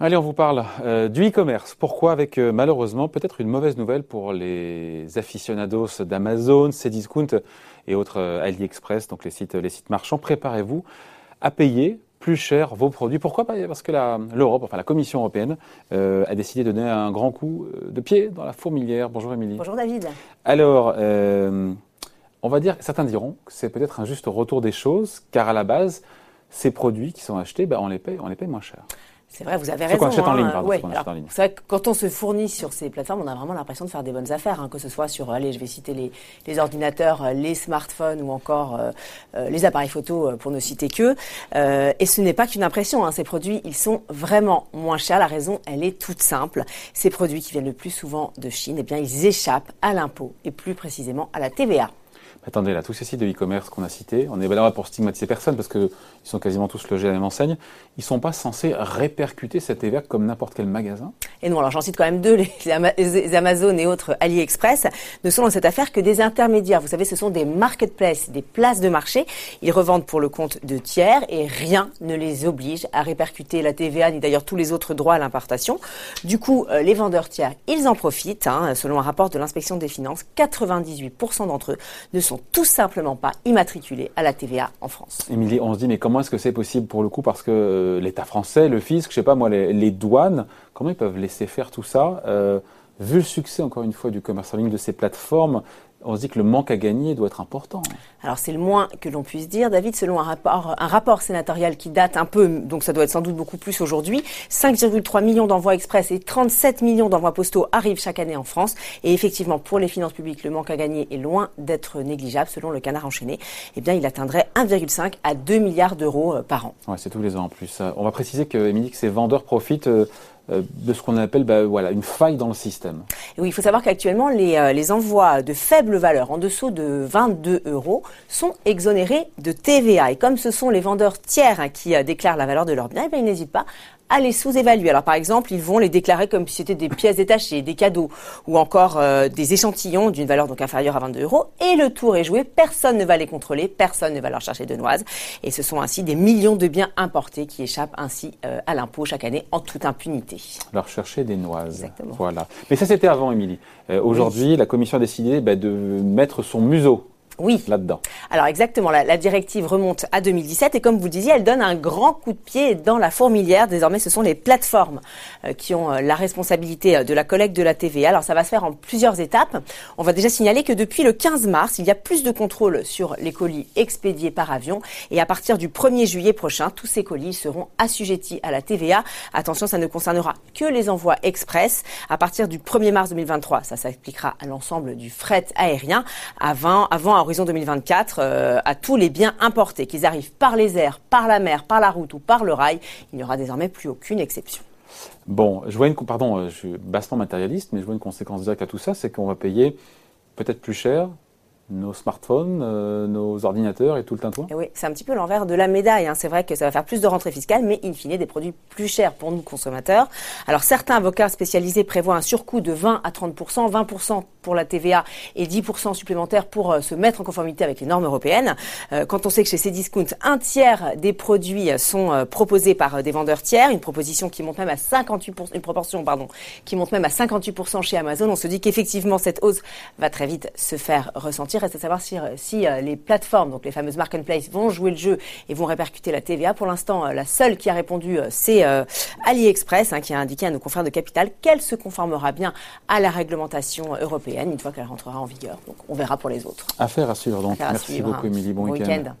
Allez, on vous parle euh, du e-commerce. Pourquoi Avec euh, malheureusement peut-être une mauvaise nouvelle pour les aficionados d'Amazon, Cdiscount et autres euh, AliExpress, donc les sites, les sites marchands. Préparez-vous à payer plus cher vos produits. Pourquoi Parce que l'Europe, enfin la Commission européenne, a décidé de donner un grand coup de pied dans la fourmilière. Bonjour Émilie. Bonjour David. Alors, on va dire, certains diront que c'est peut-être un juste retour des choses, car à la base, ces produits qui sont achetés, ben, on, les paye, on les paye moins cher. C'est vrai, vous avez raison. Qu'on achète en ligne, pardon. C'est vrai que quand on se fournit sur ces plateformes, on a vraiment l'impression de faire des bonnes affaires, hein, que ce soit sur, allez, je vais citer les, les ordinateurs, euh, les smartphones ou encore euh, euh, les appareils photo, pour ne citer que. Euh, et ce n'est pas qu'une impression. Hein, ces produits, ils sont vraiment moins chers. La raison, elle est toute simple. Ces produits qui viennent le plus souvent de Chine, eh bien, ils échappent à l'impôt et plus précisément à la TVA. Attendez, là, tous ces sites de e-commerce qu'on a cités, on est là pour stigmatiser personne parce qu'ils sont quasiment tous logés à la même enseigne, ils ne sont pas censés répercuter cette TVA comme n'importe quel magasin Et non, alors j'en cite quand même deux, les, Amazon et autres AliExpress ne sont dans cette affaire que des intermédiaires. Vous savez, ce sont des marketplaces, des places de marché. Ils revendent pour le compte de tiers et rien ne les oblige à répercuter la TVA ni d'ailleurs tous les autres droits à l'importation. Du coup, euh, les vendeurs tiers, ils en profitent. Hein. selon un rapport de l'inspection des finances, 98% d'entre eux ne sont tout simplement pas immatriculés à la TVA en France. Émilie, on se dit, mais comment est-ce que c'est possible pour le coup Parce que euh, l'État français, le fisc, je sais pas moi, les, douanes, comment ils peuvent laisser faire tout ça euh, Vu le succès, encore une fois, du commerce en ligne de ces plateformes, on se dit que le manque à gagner doit être important. Alors c'est le moins que l'on puisse dire, David, selon un rapport, un rapport sénatorial qui date un peu, donc ça doit être sans doute beaucoup plus aujourd'hui, 5,3 millions d'envois express et 37 millions d'envois postaux arrivent chaque année en France. Et effectivement, pour les finances publiques, le manque à gagner est loin d'être négligeable. Selon le canard enchaîné, eh bien, il atteindrait 1,5 à 2 milliards d'euros euh, par an. Ouais, c'est tous les ans en plus. On va préciser que, Émilie, que ces vendeurs profitent euh, euh, de ce qu'on appelle bah, voilà, une faille dans le système. oui, il faut savoir qu'actuellement, les, euh, les envois de faible valeur, en dessous de 22 euros, sont exonérés de TVA. Et comme ce sont les vendeurs tiers hein, qui euh, déclarent la valeur de leurs biens, eh ils n'hésitent pas à les sous-évaluer. Alors par exemple, ils vont les déclarer comme si c'était des pièces détachées, des cadeaux ou encore euh, des échantillons d'une valeur donc inférieure à 22 euros. Et le tour est joué, personne ne va les contrôler, personne ne va leur chercher de noises. Et ce sont ainsi des millions de biens importés qui échappent ainsi euh, à l'impôt chaque année en toute impunité. Leur chercher des noises. Exactement. Voilà. Mais ça c'était avant, Émilie. Euh, aujourd'hui, la Commission a décidé bah, de mettre son museau oui. là-dedans. Alors exactement, la, directive remonte à 2017 et comme vous le disiez, elle donne un grand coup de pied dans la fourmilière. Désormais, ce sont les plateformes euh, qui ont euh, la responsabilité euh, de la collecte de la TVA. Alors ça va se faire en plusieurs étapes. On va déjà signaler que depuis le 15 mars, il y a plus de contrôles sur les colis expédiés par avion et à partir du 1er juillet prochain, tous ces colis seront assujettis à la TVA. Attention, ça ne concernera que les envois express. À partir du 1er mars 2023, ça s'appliquera à l'ensemble du fret aérien. Avant, avant horizon 2024 euh, à tous les biens importés, qu'ils arrivent par les airs, par la mer, par la route ou par le rail. Il n'y aura désormais plus aucune exception. Bon, je vois une, pardon, euh, je suis bassement matérialiste, mais je vois une conséquence directe à tout ça, c'est qu'on va payer peut-être plus cher, nos smartphones, euh, nos ordinateurs et tout le tintouin Oui, c'est un petit peu l'envers de la médaille. Hein. C'est vrai que ça va faire plus de rentrées fiscales, mais in fine des produits plus chers pour nous consommateurs. Alors certains avocats spécialisés prévoient un surcoût de 20 à 30% 20% pour la TVA et 10 supplémentaires pour euh, se mettre en conformité avec les normes européennes. Euh, quand on sait que chez Cdiscount, un tiers des produits sont proposés par des vendeurs tiers, une proposition qui monte même à 58 une proportion pardon, qui monte même à 58 chez Amazon, on se dit qu'effectivement cette hausse va très vite se faire ressentir. Reste à savoir si, si euh, les plateformes, donc les fameuses marketplaces, vont jouer le jeu et vont répercuter la TVA. Pour l'instant, euh, la seule qui a répondu, euh, c'est AliExpress, hein, qui a indiqué à nos confrères de Capital qu'elle se conformera bien à la réglementation européenne une fois qu'elle rentrera en vigueur. Donc on verra pour les autres. Affaire à suivre. Donc merci beaucoup, Émilie. Bon, week-end.